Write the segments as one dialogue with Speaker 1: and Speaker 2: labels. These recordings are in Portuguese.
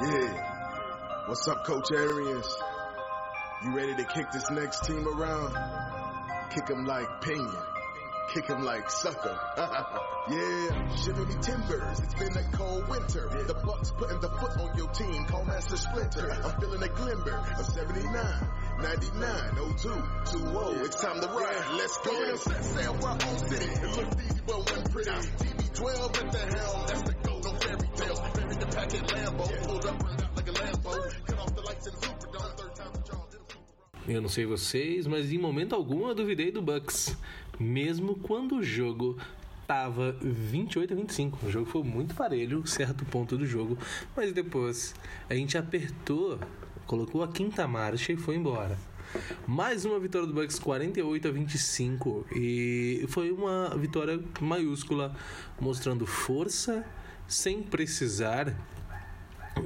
Speaker 1: Yeah. What's up, Coach Arians? You ready to kick this next team around? Kick them like Pena. Kick them like sucker. yeah, shiver me timbers. It's been a cold winter. The Bucks putting the foot on your team. Call Master Splinter. I'm feeling a glimmer of 79, 99, 02, 20. It's time to ride. Let's go. Going set sail for our own city. It looks easy, but when pretty. TB12 at the helm.
Speaker 2: Eu não sei vocês, mas em momento algum eu duvidei do Bucks, mesmo quando o jogo tava 28 a 25. O jogo foi muito parelho, certo ponto do jogo, mas depois a gente apertou, colocou a quinta marcha e foi embora. Mais uma vitória do Bucks 48 a 25 e foi uma vitória maiúscula, mostrando força sem precisar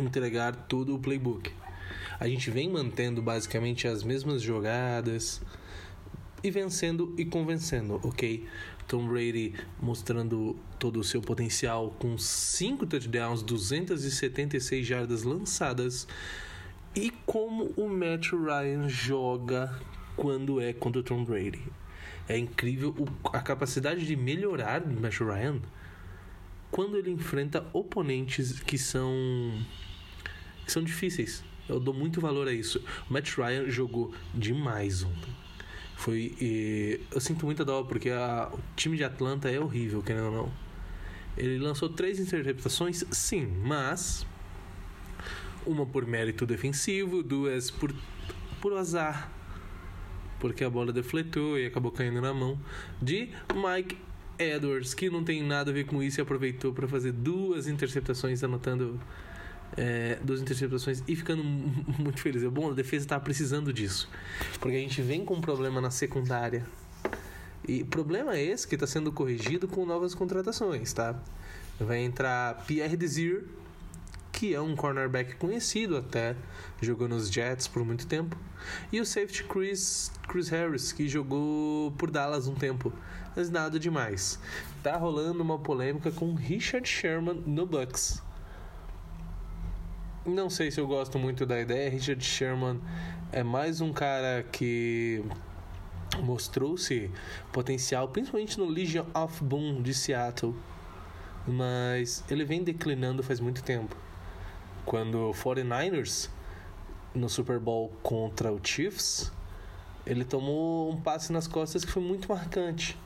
Speaker 2: entregar todo o playbook. A gente vem mantendo basicamente as mesmas jogadas e vencendo e convencendo, ok? Tom Brady mostrando todo o seu potencial com 5 touchdowns, 276 jardas lançadas e como o Matt Ryan joga quando é contra o Tom Brady. É incrível a capacidade de melhorar do Matt Ryan quando ele enfrenta oponentes que são que são difíceis. Eu dou muito valor a isso. O Matt Ryan jogou demais ontem. Foi. E, eu sinto muita dó porque a, o time de Atlanta é horrível, querendo ou não. Ele lançou três interceptações, sim, mas. Uma por mérito defensivo, duas por, por azar. Porque a bola defletou e acabou caindo na mão de Mike Edwards, que não tem nada a ver com isso e aproveitou para fazer duas interceptações, anotando é, duas interceptações e ficando muito feliz. Bom, a defesa está precisando disso, porque a gente vem com um problema na secundária. E problema esse que está sendo corrigido com novas contratações, tá? Vai entrar Pierre Desir, que é um cornerback conhecido até, jogou nos Jets por muito tempo, e o safety Chris, Chris Harris, que jogou por Dallas um tempo, mas nada demais. Tá rolando uma polêmica com Richard Sherman no Bucks. Não sei se eu gosto muito da ideia. Richard Sherman é mais um cara que mostrou-se potencial, principalmente no Legion of Boom de Seattle, mas ele vem declinando faz muito tempo. Quando o 49ers no Super Bowl contra o Chiefs, ele tomou um passe nas costas que foi muito marcante.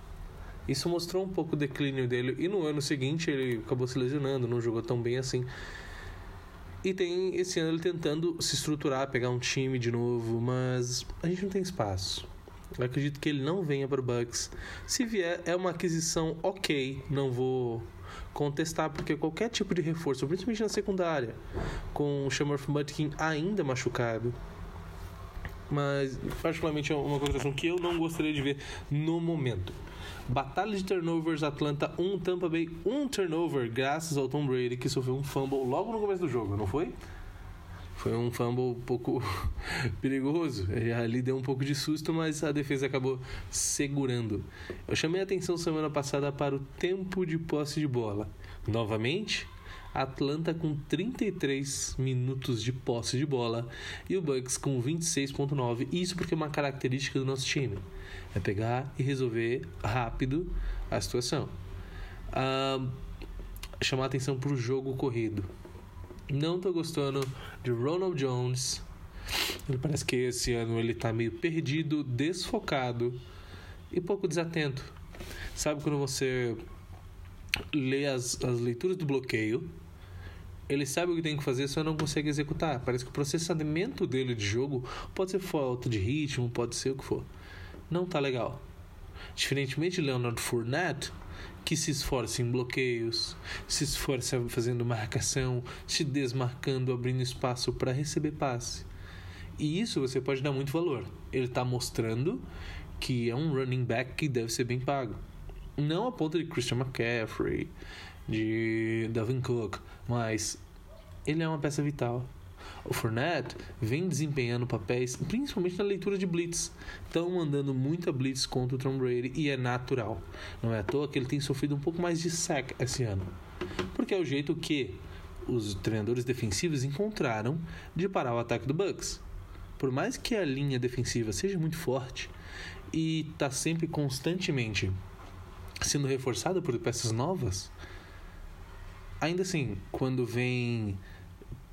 Speaker 2: Isso mostrou um pouco o declínio dele e no ano seguinte ele acabou se lesionando, não jogou tão bem assim. E tem esse ano ele tentando se estruturar, pegar um time de novo, mas a gente não tem espaço. Eu acredito que ele não venha para o Bucks. Se vier, é uma aquisição ok, não vou contestar, porque qualquer tipo de reforço, principalmente na secundária, com o Shamorf Mutkin ainda machucado, mas particularmente é uma contratação que eu não gostaria de ver no momento. Batalha de turnovers, Atlanta 1, um, Tampa Bay 1 um turnover, graças ao Tom Brady que sofreu um fumble logo no começo do jogo, não foi? Foi um fumble um pouco perigoso. Ali deu um pouco de susto, mas a defesa acabou segurando. Eu chamei a atenção semana passada para o tempo de posse de bola. Novamente, Atlanta com 33 minutos de posse de bola e o Bucks com 26.9. Isso porque é uma característica do nosso time. É pegar e resolver rápido a situação. Ah, chamar atenção para o jogo corrido. Não tô gostando de Ronald Jones. Ele parece que esse ano ele tá meio perdido, desfocado e pouco desatento. Sabe quando você lê as, as leituras do bloqueio ele sabe o que tem que fazer, só não consegue executar. Parece que o processamento dele de jogo pode ser falta de ritmo, pode ser o que for. Não tá legal. Diferentemente de Leonard Fournette, que se esforça em bloqueios, se esforça fazendo marcação, se desmarcando, abrindo espaço para receber passe. E isso você pode dar muito valor. Ele está mostrando que é um running back que deve ser bem pago. Não a ponto de Christian McCaffrey, de Davin Cook, mas ele é uma peça vital. O Fournette vem desempenhando papéis, principalmente na leitura de blitz. Estão mandando muita blitz contra o Tom Brady e é natural. Não é à toa que ele tem sofrido um pouco mais de sack esse ano. Porque é o jeito que os treinadores defensivos encontraram de parar o ataque do Bucks. Por mais que a linha defensiva seja muito forte e está sempre constantemente sendo reforçada por peças novas, ainda assim, quando vem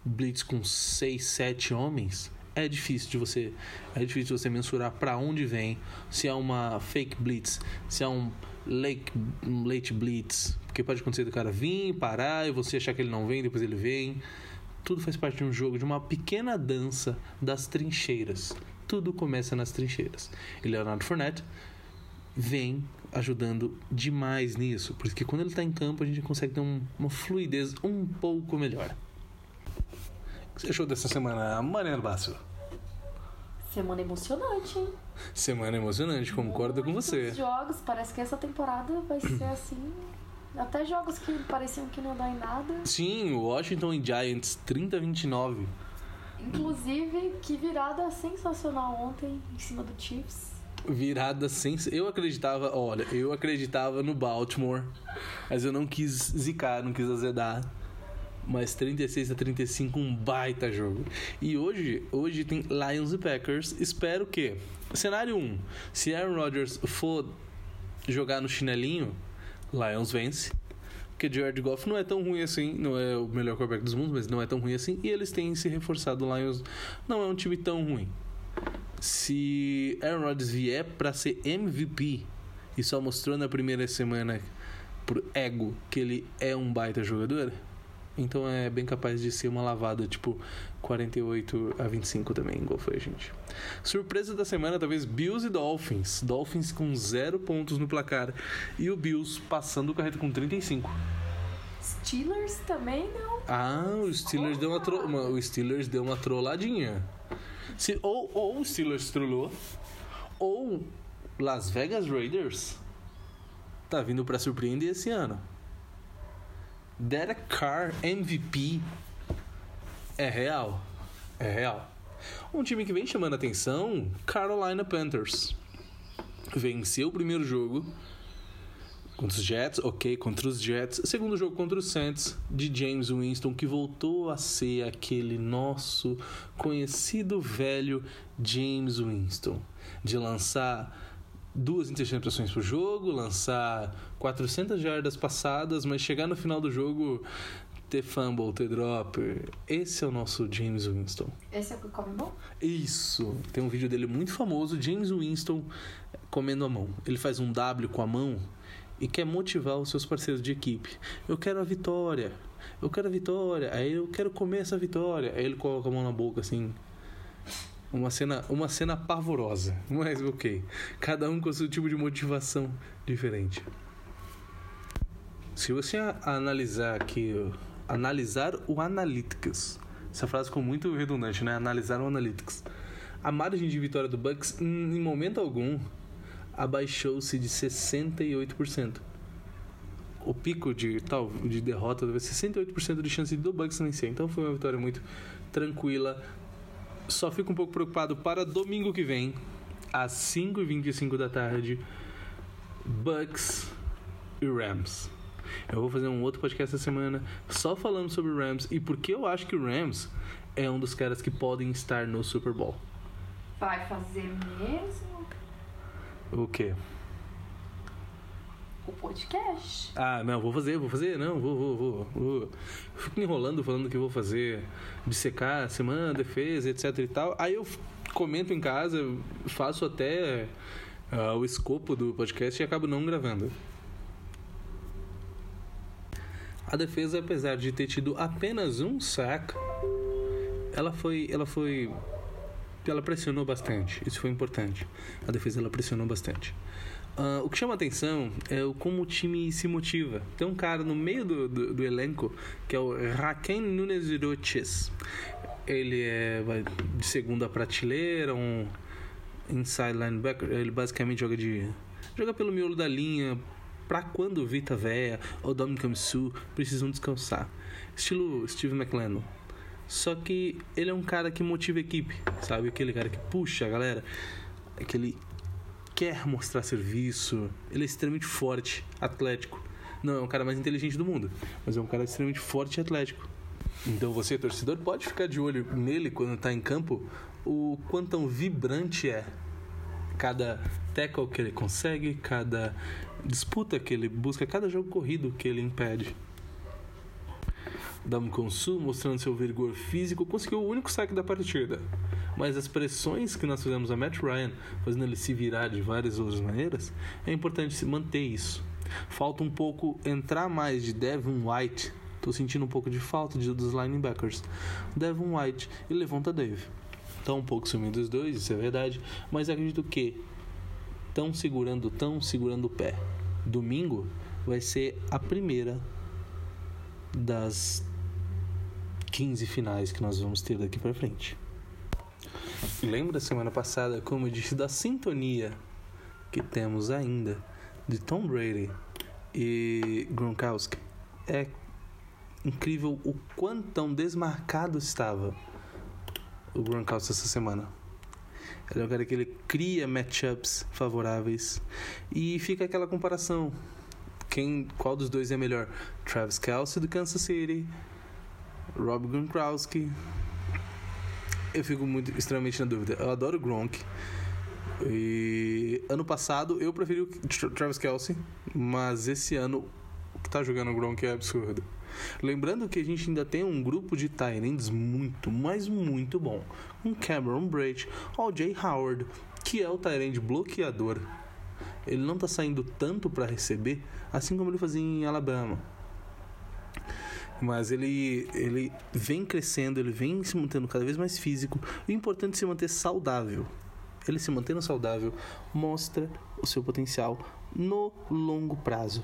Speaker 2: blitz com 6, 7 homens, é difícil de você é difícil de você mensurar para onde vem, se é uma fake blitz, se é um late, um late blitz, porque pode acontecer do cara vir, parar e você achar que ele não vem, depois ele vem. Tudo faz parte de um jogo, de uma pequena dança das trincheiras. Tudo começa nas trincheiras. E Leonardo Fournette vem ajudando demais nisso, porque quando ele está em campo a gente consegue ter um, uma fluidez um pouco melhor. O que você achou dessa semana, Mariana Basso?
Speaker 3: Semana emocionante, hein?
Speaker 2: Semana emocionante, concordo com
Speaker 3: Muitos
Speaker 2: você.
Speaker 3: jogos, parece que essa temporada vai ser assim. Até jogos que pareciam que não dar em nada.
Speaker 2: Sim, Washington e Giants 30 a 29.
Speaker 3: Inclusive, que virada sensacional ontem em cima do Chiefs.
Speaker 2: Virada sem. Eu acreditava, olha, eu acreditava no Baltimore, mas eu não quis zicar, não quis azedar. Mas 36 a 35, um baita jogo. E hoje, hoje tem Lions e Packers. Espero que. Cenário 1. Se Aaron Rodgers for jogar no chinelinho, Lions vence. Porque Jared Goff não é tão ruim assim, não é o melhor quarterback dos mundos, mas não é tão ruim assim. E eles têm se reforçado. O Lions não é um time tão ruim. Se Aaron Rodgers vier para ser MVP e só mostrou na primeira semana por ego que ele é um baita jogador, então é bem capaz de ser uma lavada, tipo 48 a 25 também, igual foi a gente. Surpresa da semana, talvez Bills e Dolphins. Dolphins com zero pontos no placar e o Bills passando o carreto com 35.
Speaker 3: Steelers também não.
Speaker 2: Ah, o Steelers deu uma, tro... o Steelers deu uma trolladinha. Se, ou, ou o Steelers trollou, ou Las Vegas Raiders tá vindo pra surpreender esse ano. Derek Carr MVP é real. É real. Um time que vem chamando atenção, Carolina Panthers. Venceu o primeiro jogo contra os Jets, ok, contra os Jets. Segundo jogo contra os Saints, de James Winston, que voltou a ser aquele nosso conhecido velho James Winston. De lançar duas interceptações por jogo, lançar 400 jardas passadas, mas chegar no final do jogo ter fumble, ter drop. Esse é o nosso James Winston.
Speaker 3: Esse é o que come bom?
Speaker 2: Isso. Tem um vídeo dele muito famoso, James Winston comendo a mão. Ele faz um W com a mão e quer motivar os seus parceiros de equipe. Eu quero a vitória. Eu quero a vitória. Aí eu quero comer essa vitória. Aí ele coloca a mão na boca assim. Uma cena, uma cena pavorosa. Mas ok. Cada um com seu tipo de motivação diferente. Se você analisar aqui, analisar o Analytics. Essa frase ficou muito redundante, né? Analisar o Analytics. A margem de vitória do Bucks, em momento algum, abaixou-se de 68%. O pico de tal de derrota deve ser 68% de chance do Bucks vencer. Então foi uma vitória muito tranquila. Só fico um pouco preocupado para domingo que vem, às 5h25 da tarde, Bucks e Rams. Eu vou fazer um outro podcast essa semana só falando sobre o Rams e porque eu acho que o Rams é um dos caras que podem estar no Super Bowl.
Speaker 3: Vai fazer mesmo
Speaker 2: O quê?
Speaker 3: O podcast?
Speaker 2: Ah, não, vou fazer, vou fazer, não, vou, vou, vou. vou. Fico me enrolando falando que vou fazer, dissecar semana, defesa, etc e tal. Aí eu comento em casa, faço até ah, o escopo do podcast e acabo não gravando. A defesa, apesar de ter tido apenas um sack, ela foi, ela foi, ela pressionou bastante. Isso foi importante. A defesa ela pressionou bastante. Ah, o que chama atenção é o como o time se motiva. Tem um cara no meio do, do, do elenco que é o Raquel Nunes Roches. Ele é de segunda prateleira, um inside linebacker. Ele basicamente joga de joga pelo miolo da linha para quando Vita Véia ou Dominic Su precisam descansar. Estilo Steve McLendon. Só que ele é um cara que motiva a equipe, sabe? Aquele cara que puxa a galera, aquele quer mostrar serviço. Ele é extremamente forte, atlético. Não é um cara mais inteligente do mundo, mas é um cara extremamente forte e atlético. Então você, torcedor, pode ficar de olho nele quando está em campo, o quanto vibrante é cada tackle que ele consegue, cada disputa que ele busca, cada jogo corrido que ele impede. Damkonsu, mostrando seu vigor físico, conseguiu o único saque da partida. Mas as pressões que nós fizemos a Matt Ryan, fazendo ele se virar de várias outras maneiras, é importante se manter isso. Falta um pouco entrar mais de Devin White. Estou sentindo um pouco de falta de, dos linebackers. Devin White e Levanta Dave. Estão um pouco sumindo os dois, isso é verdade. Mas acredito que estão segurando, estão segurando o pé. Domingo vai ser a primeira das 15 finais que nós vamos ter daqui para frente. Lembra semana passada, como eu disse, da sintonia que temos ainda de Tom Brady e Gronkowski? É incrível o quanto desmarcado estava o Gronkowski essa semana. Ele é um cara que ele cria matchups favoráveis e fica aquela comparação. Quem, qual dos dois é melhor? Travis Kelce do Kansas City, Rob Gronkowski. Eu fico muito extremamente na dúvida. Eu adoro Gronk. E ano passado eu preferi o Travis Kelce, mas esse ano o que tá jogando o Gronk é absurdo. Lembrando que a gente ainda tem um grupo de Tyrants muito, mas muito bom. Um Cameron Braid, o Jay Howard, que é o Tyrant bloqueador. Ele não está saindo tanto para receber, assim como ele fazia em Alabama. Mas ele, ele vem crescendo, ele vem se mantendo cada vez mais físico. O importante é se manter saudável. Ele se mantendo saudável mostra o seu potencial no longo prazo.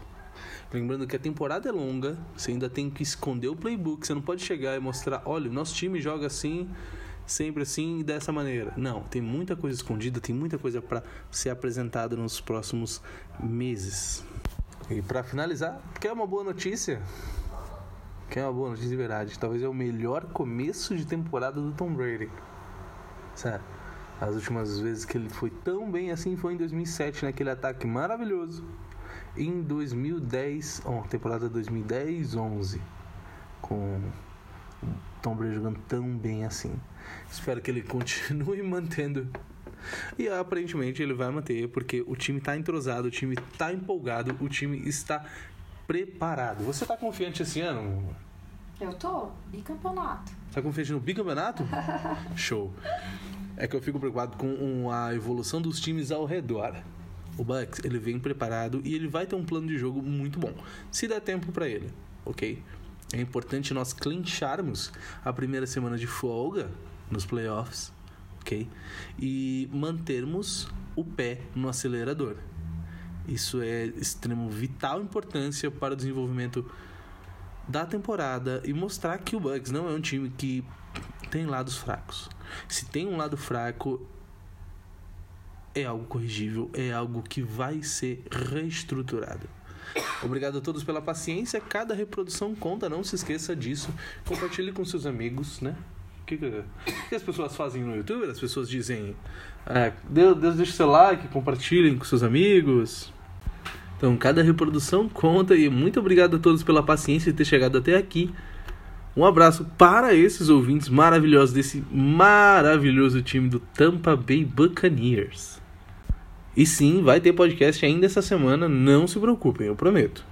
Speaker 2: Lembrando que a temporada é longa, você ainda tem que esconder o playbook, você não pode chegar e mostrar, olha, o nosso time joga assim, sempre assim e dessa maneira. Não, tem muita coisa escondida, tem muita coisa para ser apresentada nos próximos meses. E para finalizar, quer uma boa notícia? Quer uma boa notícia de verdade? Talvez é o melhor começo de temporada do Tom Brady. Sério. As últimas vezes que ele foi tão bem assim foi em 2007, naquele ataque maravilhoso em 2010, oh, temporada 2010-11, com Tom Brady jogando tão bem assim. Espero que ele continue mantendo. E aparentemente ele vai manter, porque o time está entrosado, o time está empolgado, o time está preparado. Você está confiante esse ano?
Speaker 3: Eu tô, bicampeonato.
Speaker 2: Tá confiante no bicampeonato? Show. É que eu fico preocupado com a evolução dos times ao redor o Bucks ele vem preparado e ele vai ter um plano de jogo muito bom, se der tempo para ele, ok? É importante nós clincharmos a primeira semana de folga nos playoffs, ok? E mantermos o pé no acelerador. Isso é extremo vital importância para o desenvolvimento da temporada e mostrar que o Bucks não é um time que tem lados fracos. Se tem um lado fraco, é algo corrigível, é algo que vai ser reestruturado. Obrigado a todos pela paciência. Cada reprodução conta, não se esqueça disso. Compartilhe com seus amigos, né? O que, que, que, as pessoas fazem no YouTube? As pessoas dizem: ah, Deus, Deus deixa seu like, compartilhem com seus amigos. Então, cada reprodução conta e muito obrigado a todos pela paciência de ter chegado até aqui. Um abraço para esses ouvintes maravilhosos desse maravilhoso time do Tampa Bay Buccaneers. E sim, vai ter podcast ainda essa semana, não se preocupem, eu prometo.